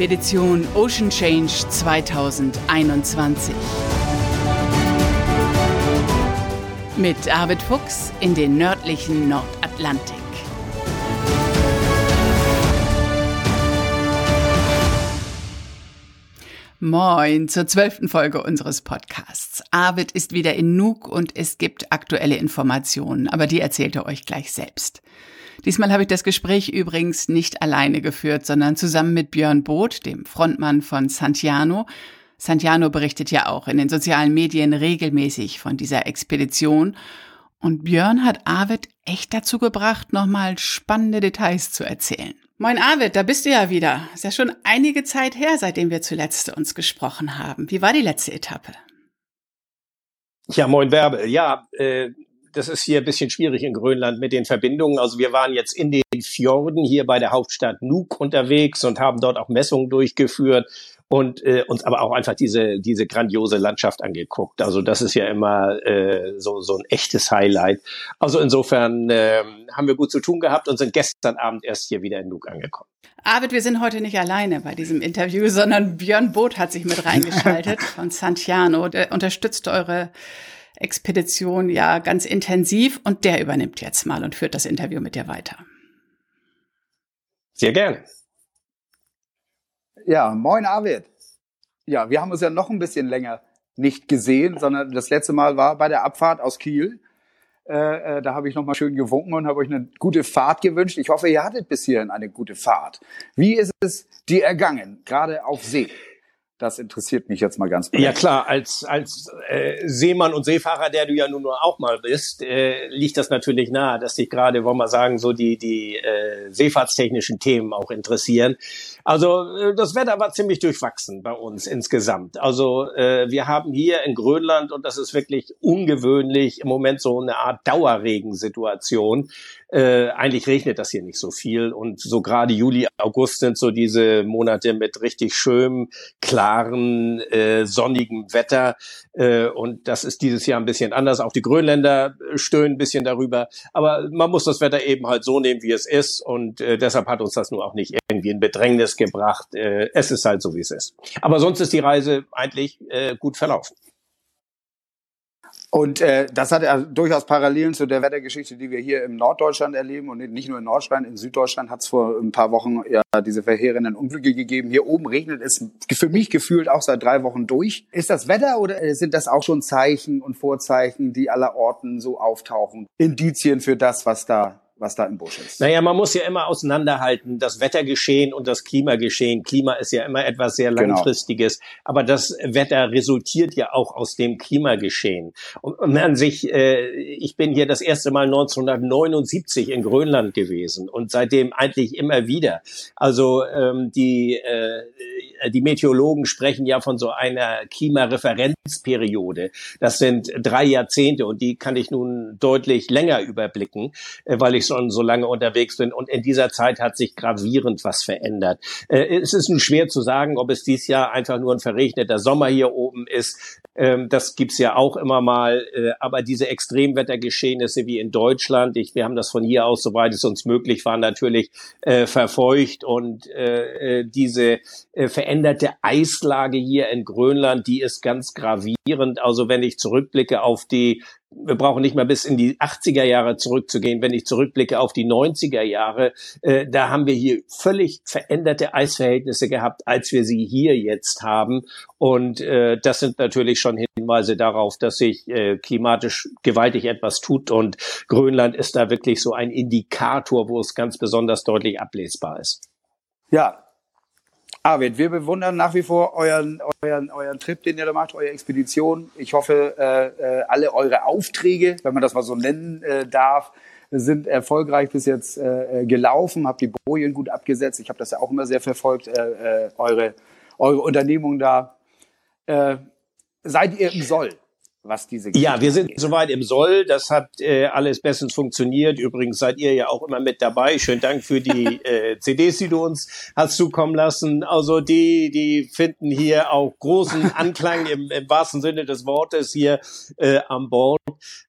Expedition Ocean Change 2021. Mit Arvid Fuchs in den nördlichen Nordatlantik. Moin zur zwölften Folge unseres Podcasts. Arvid ist wieder in Nuuk und es gibt aktuelle Informationen, aber die erzählt er euch gleich selbst. Diesmal habe ich das Gespräch übrigens nicht alleine geführt, sondern zusammen mit Björn Both, dem Frontmann von Santiano. Santiano berichtet ja auch in den sozialen Medien regelmäßig von dieser Expedition. Und Björn hat Arvid echt dazu gebracht, nochmal spannende Details zu erzählen. Moin Arvid, da bist du ja wieder. Ist ja schon einige Zeit her, seitdem wir zuletzt uns gesprochen haben. Wie war die letzte Etappe? Ja, moin Werbe. Ja, äh, das ist hier ein bisschen schwierig in Grönland mit den Verbindungen. Also wir waren jetzt in den Fjorden hier bei der Hauptstadt Nuuk unterwegs und haben dort auch Messungen durchgeführt und äh, uns aber auch einfach diese diese grandiose Landschaft angeguckt. Also das ist ja immer äh, so so ein echtes Highlight. Also insofern äh, haben wir gut zu tun gehabt und sind gestern Abend erst hier wieder in Nuuk angekommen. Arvid, wir sind heute nicht alleine bei diesem Interview, sondern Björn Both hat sich mit reingeschaltet von Santiano. Der unterstützt eure Expedition ja ganz intensiv und der übernimmt jetzt mal und führt das Interview mit dir weiter. Sehr gerne. Ja, moin Arvid. Ja, wir haben uns ja noch ein bisschen länger nicht gesehen, sondern das letzte Mal war bei der Abfahrt aus Kiel. Äh, äh, da habe ich noch mal schön gewunken und habe euch eine gute Fahrt gewünscht. Ich hoffe, ihr hattet bis hierhin eine gute Fahrt. Wie ist es dir ergangen, gerade auf See? Das interessiert mich jetzt mal ganz besonders. Ja klar, als, als äh, Seemann und Seefahrer, der du ja nun auch mal bist, äh, liegt das natürlich nahe, dass dich gerade, wollen wir sagen, so die, die äh, seefahrtstechnischen Themen auch interessieren. Also äh, das Wetter war ziemlich durchwachsen bei uns insgesamt. Also äh, wir haben hier in Grönland, und das ist wirklich ungewöhnlich, im Moment so eine Art Dauerregensituation. Äh, eigentlich regnet das hier nicht so viel und so gerade Juli, August sind so diese Monate mit richtig schönem, klaren, äh, sonnigem Wetter äh, und das ist dieses Jahr ein bisschen anders. Auch die Grönländer stöhnen ein bisschen darüber, aber man muss das Wetter eben halt so nehmen, wie es ist und äh, deshalb hat uns das nur auch nicht irgendwie in Bedrängnis gebracht. Äh, es ist halt so, wie es ist. Aber sonst ist die Reise eigentlich äh, gut verlaufen. Und äh, das hat ja durchaus Parallelen zu der Wettergeschichte, die wir hier im Norddeutschland erleben und nicht nur in Norddeutschland, in Süddeutschland hat es vor ein paar Wochen ja diese verheerenden Unglücke gegeben. Hier oben regnet es für mich gefühlt auch seit drei Wochen durch. Ist das Wetter oder sind das auch schon Zeichen und Vorzeichen, die aller Orten so auftauchen? Indizien für das, was da was da im Busch ist. Naja, man muss ja immer auseinanderhalten, das Wettergeschehen und das Klimageschehen. Klima ist ja immer etwas sehr genau. langfristiges, genau. aber das Wetter resultiert ja auch aus dem Klimageschehen. Und, und an sich, äh, ich bin hier das erste Mal 1979 in Grönland gewesen und seitdem eigentlich immer wieder. Also ähm, die, äh, die Meteorologen sprechen ja von so einer Klimareferenzperiode. Das sind drei Jahrzehnte und die kann ich nun deutlich länger überblicken, äh, weil ich schon so lange unterwegs bin und in dieser Zeit hat sich gravierend was verändert. Äh, es ist nun schwer zu sagen, ob es dieses Jahr einfach nur ein verregneter Sommer hier oben ist. Ähm, das gibt's ja auch immer mal. Äh, aber diese Extremwettergeschehnisse wie in Deutschland, ich, wir haben das von hier aus, soweit es uns möglich war, natürlich äh, verfolgt und äh, äh diese äh, veränderte Eislage hier in Grönland, die ist ganz gravierend. Also wenn ich zurückblicke auf die wir brauchen nicht mal bis in die 80er Jahre zurückzugehen. Wenn ich zurückblicke auf die 90er Jahre, äh, da haben wir hier völlig veränderte Eisverhältnisse gehabt, als wir sie hier jetzt haben. Und äh, das sind natürlich schon Hinweise darauf, dass sich äh, klimatisch gewaltig etwas tut. Und Grönland ist da wirklich so ein Indikator, wo es ganz besonders deutlich ablesbar ist. Ja, Arvid, wir bewundern nach wie vor euren, euren, euren Trip, den ihr da macht, eure Expedition. Ich hoffe, äh, äh, alle eure Aufträge, wenn man das mal so nennen äh, darf, sind erfolgreich bis jetzt äh, gelaufen, habt die Bojen gut abgesetzt. Ich habe das ja auch immer sehr verfolgt, äh, äh, eure, eure Unternehmung da. Äh, seid ihr im Soll? Was diese Geschichte Ja, wir sind angeht. soweit im Soll. Das hat äh, alles bestens funktioniert. Übrigens seid ihr ja auch immer mit dabei. Schönen Dank für die äh, CDs, die du uns hast zukommen lassen. Also die, die finden hier auch großen Anklang im, im wahrsten Sinne des Wortes hier äh, an Bord.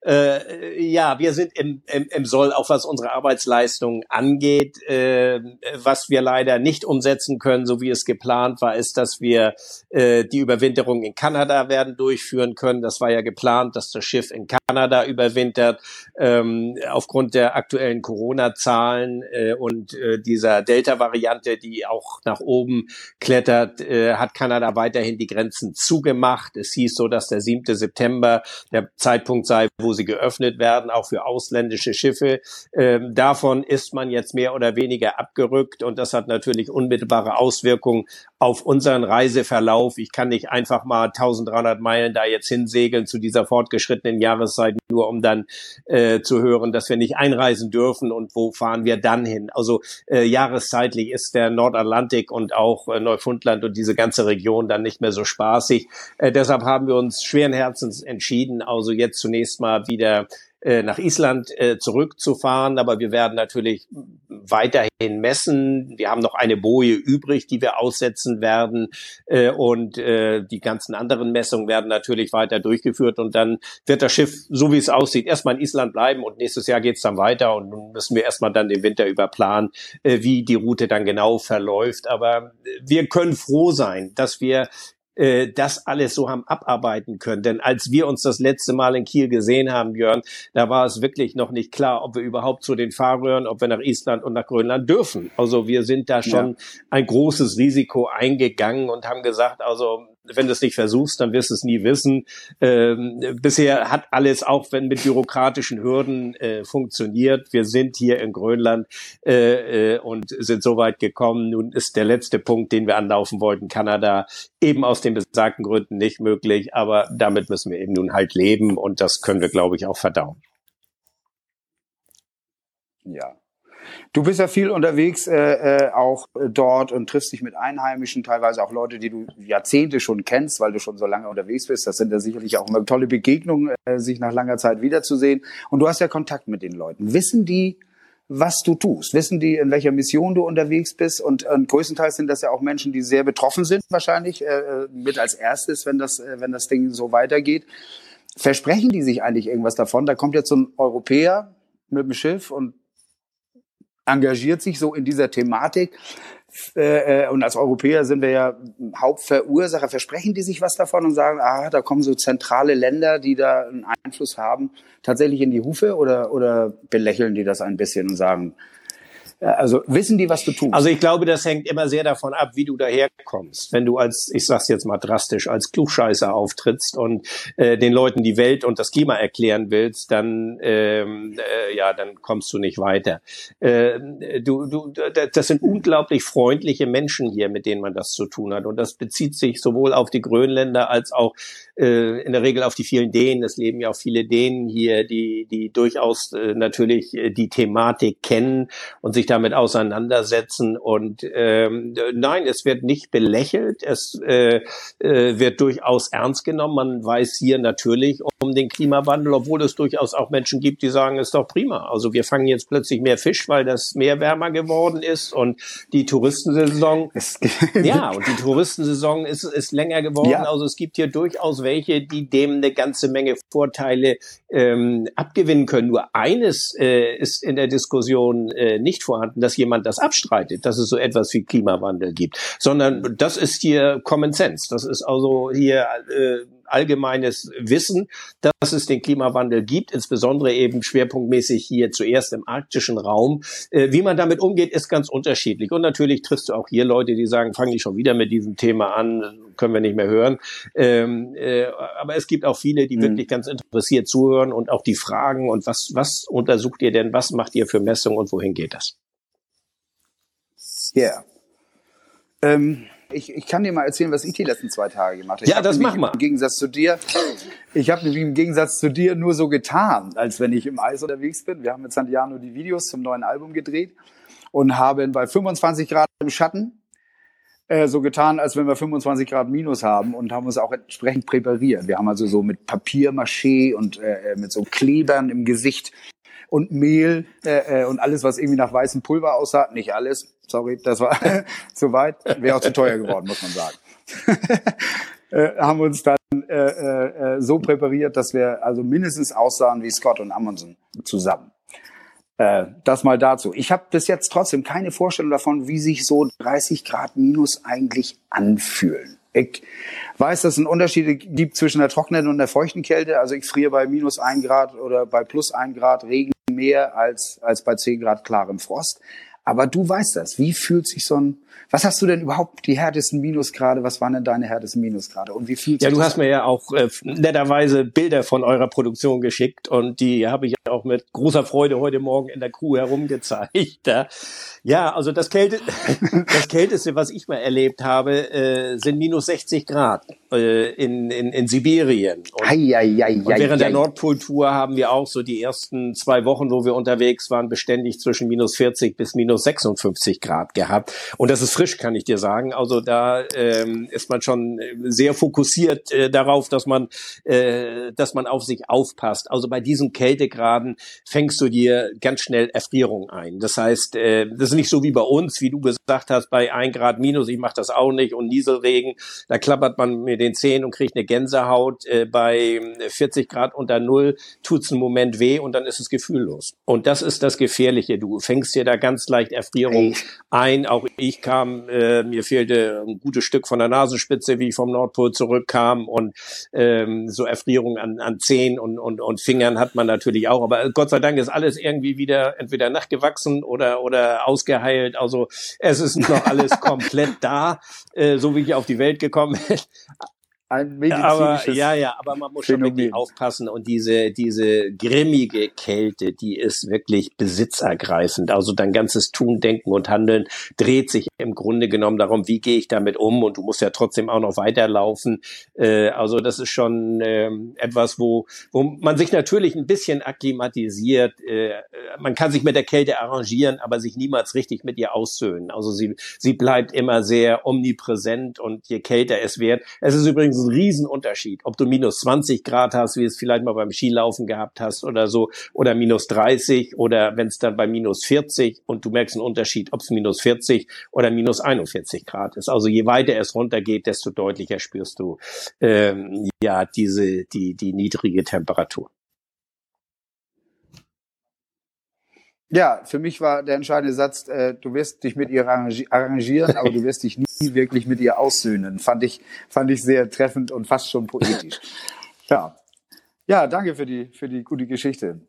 Äh, ja, wir sind im, im, im Soll, auch was unsere Arbeitsleistung angeht. Äh, was wir leider nicht umsetzen können, so wie es geplant war, ist, dass wir äh, die Überwinterung in Kanada werden durchführen können. Das war ja geplant, dass das Schiff in Kanada überwintert. Ähm, aufgrund der aktuellen Corona-Zahlen äh, und äh, dieser Delta-Variante, die auch nach oben klettert, äh, hat Kanada weiterhin die Grenzen zugemacht. Es hieß so, dass der 7. September der Zeitpunkt sei, wo sie geöffnet werden, auch für ausländische Schiffe. Ähm, davon ist man jetzt mehr oder weniger abgerückt und das hat natürlich unmittelbare Auswirkungen auf unseren Reiseverlauf. Ich kann nicht einfach mal 1300 Meilen da jetzt hinsegeln zu dieser fortgeschrittenen Jahreszeit, nur um dann äh, zu hören, dass wir nicht einreisen dürfen und wo fahren wir dann hin. Also äh, jahreszeitlich ist der Nordatlantik und auch äh, Neufundland und diese ganze Region dann nicht mehr so spaßig. Äh, deshalb haben wir uns schweren Herzens entschieden, also jetzt zunächst mal wieder äh, nach Island äh, zurückzufahren. Aber wir werden natürlich weiterhin messen. Wir haben noch eine Boje übrig, die wir aussetzen werden. Äh, und äh, die ganzen anderen Messungen werden natürlich weiter durchgeführt. Und dann wird das Schiff, so wie es aussieht, erstmal in Island bleiben. Und nächstes Jahr geht's dann weiter. Und nun müssen wir erstmal dann den Winter über planen, äh, wie die Route dann genau verläuft. Aber wir können froh sein, dass wir äh, das alles so haben abarbeiten können. Denn als wir uns das letzte Mal in Kiel gesehen haben, Björn, da war es wirklich noch nicht klar, ob wir überhaupt zu den Fahrröhren, ob wir nach Island und nach Grönland dürfen. Also wir sind da schon ja. ein großes Risiko eingegangen und haben gesagt, also wenn du es nicht versuchst, dann wirst du es nie wissen. Ähm, bisher hat alles, auch wenn mit bürokratischen Hürden äh, funktioniert. Wir sind hier in Grönland äh, äh, und sind so weit gekommen. Nun ist der letzte Punkt, den wir anlaufen wollten, Kanada, eben aus den besagten Gründen nicht möglich. Aber damit müssen wir eben nun halt leben und das können wir, glaube ich, auch verdauen. Ja, Du bist ja viel unterwegs äh, äh, auch dort und triffst dich mit Einheimischen, teilweise auch Leute, die du Jahrzehnte schon kennst, weil du schon so lange unterwegs bist. Das sind ja sicherlich auch immer tolle Begegnungen, äh, sich nach langer Zeit wiederzusehen. Und du hast ja Kontakt mit den Leuten. Wissen die, was du tust? Wissen die, in welcher Mission du unterwegs bist? Und, und größtenteils sind das ja auch Menschen, die sehr betroffen sind, wahrscheinlich, äh, äh mit als erstes, wenn das, äh, wenn das Ding so weitergeht. Versprechen die sich eigentlich irgendwas davon? Da kommt jetzt so ein Europäer mit dem Schiff und engagiert sich so in dieser Thematik. Äh, äh, und als Europäer sind wir ja Hauptverursacher. Versprechen die sich was davon und sagen, ah, da kommen so zentrale Länder, die da einen Einfluss haben, tatsächlich in die Hufe oder, oder belächeln die das ein bisschen und sagen, also wissen die, was du tust? Also ich glaube, das hängt immer sehr davon ab, wie du daherkommst. Wenn du als, ich sag's jetzt mal drastisch, als Klugscheißer auftrittst und äh, den Leuten die Welt und das Klima erklären willst, dann ähm, äh, ja, dann kommst du nicht weiter. Äh, du, du, das sind unglaublich freundliche Menschen hier, mit denen man das zu tun hat. Und das bezieht sich sowohl auf die Grönländer als auch äh, in der Regel auf die vielen Dänen. Es leben ja auch viele Dänen hier, die, die durchaus äh, natürlich äh, die Thematik kennen und sich damit auseinandersetzen. Und ähm, nein, es wird nicht belächelt, es äh, äh, wird durchaus ernst genommen. Man weiß hier natürlich um den Klimawandel, obwohl es durchaus auch Menschen gibt, die sagen, ist doch prima. Also wir fangen jetzt plötzlich mehr Fisch, weil das Meer wärmer geworden ist und die Touristensaison, ja, und die Touristensaison ist, ist länger geworden. Ja. Also es gibt hier durchaus welche, die dem eine ganze Menge Vorteile ähm, abgewinnen können. Nur eines äh, ist in der Diskussion äh, nicht vorhanden, dass jemand das abstreitet, dass es so etwas wie Klimawandel gibt, sondern das ist hier Common Sense. Das ist also hier äh, allgemeines Wissen, dass es den Klimawandel gibt, insbesondere eben schwerpunktmäßig hier zuerst im arktischen Raum. Äh, wie man damit umgeht, ist ganz unterschiedlich. Und natürlich triffst du auch hier Leute, die sagen, fange ich schon wieder mit diesem Thema an, können wir nicht mehr hören. Ähm, äh, aber es gibt auch viele, die mhm. wirklich ganz interessiert zuhören und auch die fragen und was, was untersucht ihr denn, was macht ihr für Messungen und wohin geht das? Ja. Yeah. Ähm, ich, ich kann dir mal erzählen, was ich die letzten zwei Tage gemacht habe. Ja, das mach mal. Im Gegensatz zu dir, ich habe nämlich im Gegensatz zu dir nur so getan, als wenn ich im Eis unterwegs bin. Wir haben mit Santiano die Videos zum neuen Album gedreht und haben bei 25 Grad im Schatten äh, so getan, als wenn wir 25 Grad minus haben und haben uns auch entsprechend präpariert. Wir haben also so mit Papiermaché und äh, äh, mit so Klebern im Gesicht und Mehl äh, äh, und alles, was irgendwie nach weißem Pulver aussah. Nicht alles, sorry, das war zu weit. Wäre auch zu teuer geworden, muss man sagen. äh, haben uns dann äh, äh, äh, so präpariert, dass wir also mindestens aussahen wie Scott und Amundsen zusammen. Äh, das mal dazu. Ich habe bis jetzt trotzdem keine Vorstellung davon, wie sich so 30 Grad minus eigentlich anfühlen. Ich weiß, dass es einen Unterschied gibt zwischen der trockenen und der feuchten Kälte. Also ich friere bei minus ein Grad oder bei plus ein Grad Regen mehr als, als bei 10 Grad klarem Frost. Aber du weißt das. Wie fühlt sich so ein, was hast du denn überhaupt die härtesten Minusgrade? Was waren denn deine härtesten Minusgrade? Und wie fühlt sich Ja, du hast mir ja auch äh, netterweise Bilder von eurer Produktion geschickt und die habe ich auch mit großer Freude heute Morgen in der Crew herumgezeigt. Ja, also das, Kälte, das Kälteste, was ich mal erlebt habe, äh, sind minus 60 Grad äh, in, in, in Sibirien. Und, ei, ei, ei, und während der Nordpoltour haben wir auch so die ersten zwei Wochen, wo wir unterwegs waren, beständig zwischen minus 40 bis minus 56 Grad gehabt. Und das ist frisch, kann ich dir sagen. Also da ähm, ist man schon sehr fokussiert äh, darauf, dass man, äh, dass man auf sich aufpasst. Also bei diesen Kältegraden fängst du dir ganz schnell Erfrierung ein. Das heißt, äh, das ist nicht so wie bei uns, wie du gesagt hast, bei ein Grad minus, ich mache das auch nicht und Nieselregen, da klappert man mit den Zähnen und kriegt eine Gänsehaut. Äh, bei 40 Grad unter Null tut's einen Moment weh und dann ist es gefühllos. Und das ist das Gefährliche. Du fängst dir da ganz leicht Erfrierung ein. Auch ich kam, äh, mir fehlte ein gutes Stück von der Nasenspitze, wie ich vom Nordpol zurückkam und ähm, so Erfrierung an, an Zehen und, und, und Fingern hat man natürlich auch. Aber Gott sei Dank ist alles irgendwie wieder entweder nachgewachsen oder, oder aus ausgeheilt. Also es ist noch alles komplett da, äh, so wie ich auf die Welt gekommen bin ein medizinisches aber, Ja, ja, aber man muss Phänomen. schon wirklich aufpassen und diese, diese grimmige Kälte, die ist wirklich besitzergreifend. Also dein ganzes Tun, Denken und Handeln dreht sich im Grunde genommen darum, wie gehe ich damit um und du musst ja trotzdem auch noch weiterlaufen. Äh, also das ist schon äh, etwas, wo, wo man sich natürlich ein bisschen akklimatisiert. Äh, man kann sich mit der Kälte arrangieren, aber sich niemals richtig mit ihr aussöhnen. Also sie, sie bleibt immer sehr omnipräsent und je kälter es wird. Es ist übrigens ein Riesenunterschied, ob du minus 20 Grad hast, wie es vielleicht mal beim Skilaufen gehabt hast oder so, oder minus 30 oder wenn es dann bei minus 40 und du merkst einen Unterschied, ob es minus 40 oder minus 41 Grad ist. Also je weiter es runtergeht, desto deutlicher spürst du ähm, ja diese die die niedrige Temperatur. Ja, für mich war der entscheidende Satz, äh, du wirst dich mit ihr arrangieren, aber du wirst dich nie wirklich mit ihr aussöhnen. Fand ich, fand ich sehr treffend und fast schon poetisch. Ja. Ja, danke für die, für die gute Geschichte.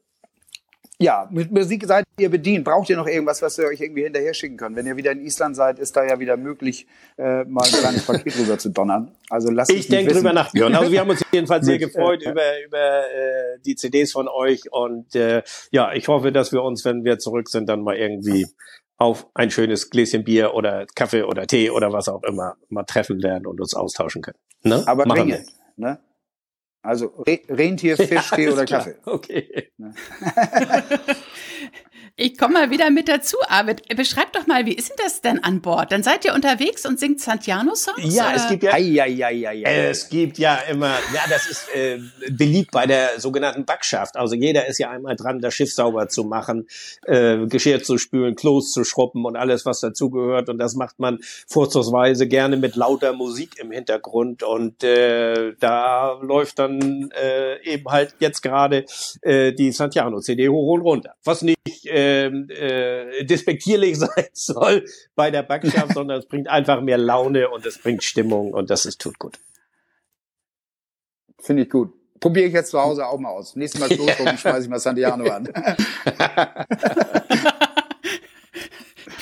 Ja, mit Musik seid ihr bedient. Braucht ihr noch irgendwas, was wir euch irgendwie hinterher schicken können? Wenn ihr wieder in Island seid, ist da ja wieder möglich, äh, mal ein kleines Paket rüber zu donnern. Also lasst Ich denke drüber nach, Björn. Also wir haben uns jedenfalls sehr gefreut über, über äh, die CDs von euch. Und äh, ja, ich hoffe, dass wir uns, wenn wir zurück sind, dann mal irgendwie auf ein schönes Gläschen Bier oder Kaffee oder Tee oder was auch immer mal treffen lernen und uns austauschen können. Ne? Aber dringend. Ne? Also Re Rentier, Fisch, ja, Tee oder klar. Kaffee. Okay. Ich komme mal wieder mit dazu, Arvid. Beschreib doch mal, wie ist denn das denn an Bord? Dann seid ihr unterwegs und singt Santiano-Songs? Ja, es gibt ja, ei, ei, ei, ei. es gibt ja immer, ja, das ist äh, beliebt bei der sogenannten Backschaft. Also jeder ist ja einmal dran, das Schiff sauber zu machen, äh, Geschirr zu spülen, Klos zu schruppen und alles, was dazugehört. Und das macht man vorzugsweise gerne mit lauter Musik im Hintergrund. Und äh, da läuft dann äh, eben halt jetzt gerade äh, die Santiano-CD hoch und runter. Was nicht äh, ähm, äh, despektierlich sein soll bei der Backschaft, sondern es bringt einfach mehr Laune und es bringt Stimmung und das ist tut gut. Finde ich gut. Probiere ich jetzt zu Hause auch mal aus. Nächstes Mal Klosterung schmeiße ich mal Santiano an.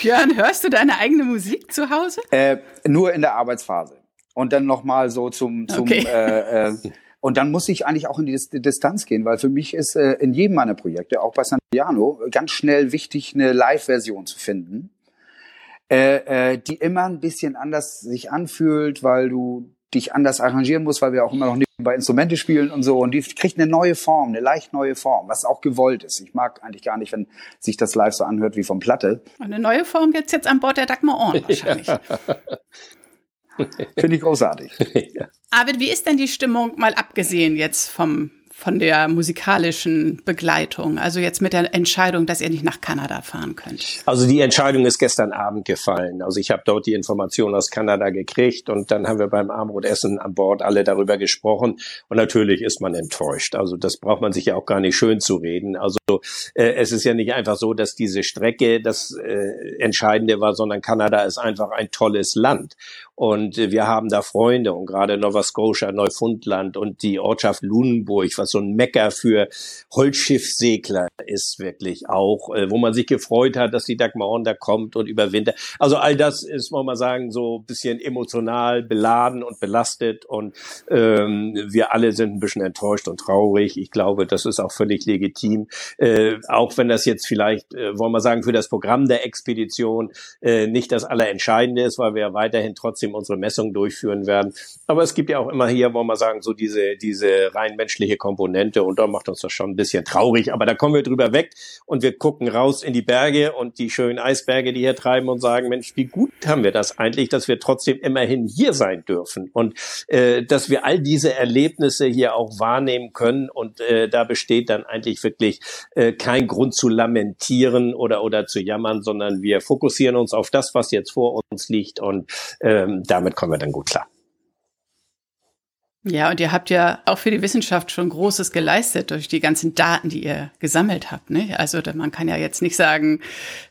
Björn, hörst du deine eigene Musik zu Hause? Äh, nur in der Arbeitsphase. Und dann nochmal so zum, zum okay. äh, äh, und dann muss ich eigentlich auch in die Distanz gehen, weil für mich ist äh, in jedem meiner Projekte, auch bei Santiano, ganz schnell wichtig, eine Live-Version zu finden, äh, äh, die immer ein bisschen anders sich anfühlt, weil du dich anders arrangieren musst, weil wir auch immer noch bei Instrumente spielen und so. Und die kriegt eine neue Form, eine leicht neue Form, was auch gewollt ist. Ich mag eigentlich gar nicht, wenn sich das live so anhört wie vom Platte. Eine neue Form gibt's jetzt an Bord der Dagmar Orn wahrscheinlich. Finde ich großartig. ja. Arvid, wie ist denn die Stimmung, mal abgesehen jetzt vom von der musikalischen Begleitung? Also jetzt mit der Entscheidung, dass ihr nicht nach Kanada fahren könnt. Also die Entscheidung ist gestern Abend gefallen. Also ich habe dort die Information aus Kanada gekriegt und dann haben wir beim Armbrotessen an Bord alle darüber gesprochen. Und natürlich ist man enttäuscht. Also das braucht man sich ja auch gar nicht schön zu reden. Also äh, es ist ja nicht einfach so, dass diese Strecke das äh, Entscheidende war, sondern Kanada ist einfach ein tolles Land. Und äh, wir haben da Freunde und gerade Nova Scotia, Neufundland und die Ortschaft Lunenburg, was so ein Mecker für Holzschiffsegler ist wirklich auch, äh, wo man sich gefreut hat, dass die Dagmar da kommt und überwintert. Also all das ist, wollen wir sagen, so ein bisschen emotional beladen und belastet und ähm, wir alle sind ein bisschen enttäuscht und traurig. Ich glaube, das ist auch völlig legitim. Äh, auch wenn das jetzt vielleicht, äh, wollen wir sagen, für das Programm der Expedition äh, nicht das Allerentscheidende ist, weil wir ja weiterhin trotzdem trotzdem unsere Messung durchführen werden. Aber es gibt ja auch immer hier, wollen wir sagen, so diese, diese rein menschliche Komponente und da macht uns das schon ein bisschen traurig. Aber da kommen wir drüber weg und wir gucken raus in die Berge und die schönen Eisberge, die hier treiben und sagen, Mensch, wie gut haben wir das eigentlich, dass wir trotzdem immerhin hier sein dürfen und äh, dass wir all diese Erlebnisse hier auch wahrnehmen können und äh, da besteht dann eigentlich wirklich äh, kein Grund zu lamentieren oder oder zu jammern, sondern wir fokussieren uns auf das, was jetzt vor uns liegt und ähm, damit kommen wir dann gut klar. Ja, und ihr habt ja auch für die Wissenschaft schon Großes geleistet durch die ganzen Daten, die ihr gesammelt habt. Ne? Also man kann ja jetzt nicht sagen,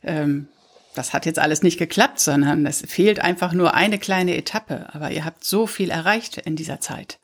ähm, das hat jetzt alles nicht geklappt, sondern es fehlt einfach nur eine kleine Etappe. Aber ihr habt so viel erreicht in dieser Zeit.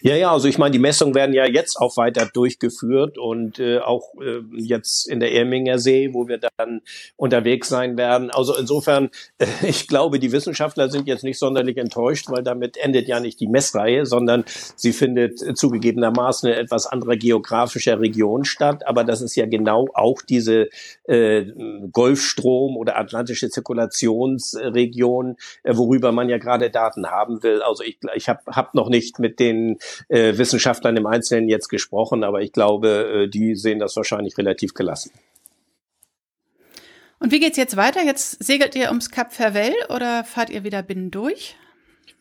Ja, ja, also ich meine, die Messungen werden ja jetzt auch weiter durchgeführt und äh, auch äh, jetzt in der Erminger See, wo wir dann unterwegs sein werden. Also insofern, äh, ich glaube, die Wissenschaftler sind jetzt nicht sonderlich enttäuscht, weil damit endet ja nicht die Messreihe, sondern sie findet äh, zugegebenermaßen in etwas anderer geografischer Region statt. Aber das ist ja genau auch diese äh, Golfstrom oder atlantische Zirkulationsregion, äh, worüber man ja gerade Daten haben will. Also ich, ich habe hab noch nicht mit den den äh, Wissenschaftlern im Einzelnen jetzt gesprochen, aber ich glaube, äh, die sehen das wahrscheinlich relativ gelassen. Und wie geht's jetzt weiter? Jetzt segelt ihr ums Kap Farvel oder fahrt ihr wieder binnen durch?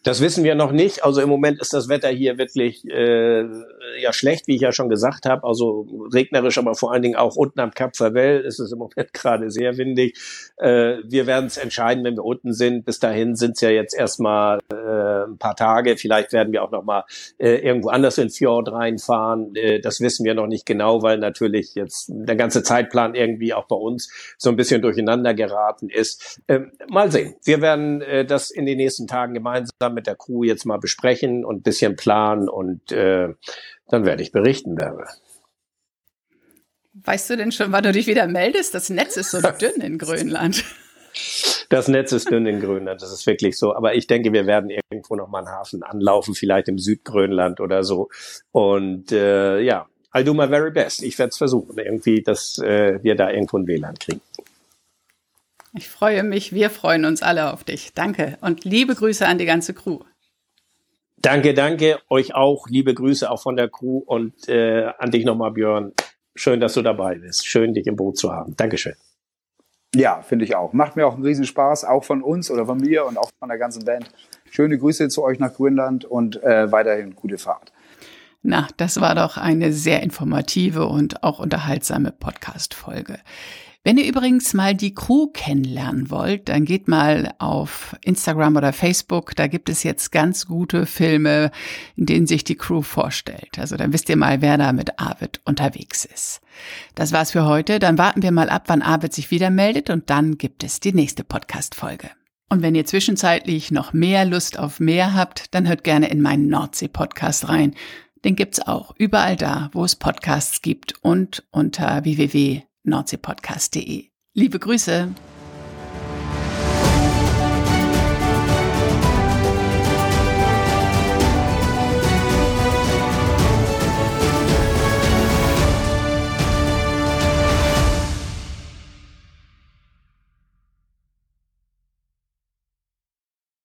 Das wissen wir noch nicht. Also im Moment ist das Wetter hier wirklich äh, ja schlecht, wie ich ja schon gesagt habe. Also regnerisch, aber vor allen Dingen auch unten am Kap Favel ist es im Moment gerade sehr windig. Äh, wir werden es entscheiden, wenn wir unten sind. Bis dahin sind es ja jetzt erstmal äh, ein paar Tage. Vielleicht werden wir auch noch mal äh, irgendwo anders in Fjord reinfahren. Äh, das wissen wir noch nicht genau, weil natürlich jetzt der ganze Zeitplan irgendwie auch bei uns so ein bisschen durcheinander geraten ist. Äh, mal sehen. Wir werden äh, das in den nächsten Tagen gemeinsam mit der Crew jetzt mal besprechen und ein bisschen planen und äh, dann werde ich berichten, Bärbel. Weißt du denn schon, wann du dich wieder meldest? Das Netz ist so dünn in Grönland. Das Netz ist dünn in Grönland, das ist wirklich so. Aber ich denke, wir werden irgendwo noch mal einen Hafen anlaufen, vielleicht im Südgrönland oder so. Und äh, ja, I'll do my very best. Ich werde es versuchen, irgendwie, dass äh, wir da irgendwo ein WLAN kriegen. Ich freue mich, wir freuen uns alle auf dich. Danke und liebe Grüße an die ganze Crew. Danke, danke. Euch auch. Liebe Grüße auch von der Crew und äh, an dich nochmal, Björn. Schön, dass du dabei bist. Schön, dich im Boot zu haben. Dankeschön. Ja, finde ich auch. Macht mir auch einen Riesenspaß, auch von uns oder von mir und auch von der ganzen Band. Schöne Grüße zu euch nach Grönland und äh, weiterhin gute Fahrt. Na, das war doch eine sehr informative und auch unterhaltsame Podcast-Folge. Wenn ihr übrigens mal die Crew kennenlernen wollt, dann geht mal auf Instagram oder Facebook. Da gibt es jetzt ganz gute Filme, in denen sich die Crew vorstellt. Also dann wisst ihr mal, wer da mit Arvid unterwegs ist. Das war's für heute. Dann warten wir mal ab, wann Arvid sich wieder meldet und dann gibt es die nächste Podcast-Folge. Und wenn ihr zwischenzeitlich noch mehr Lust auf mehr habt, dann hört gerne in meinen Nordsee-Podcast rein. Den gibt's auch überall da, wo es Podcasts gibt und unter www nordseepodcast.de. Liebe Grüße!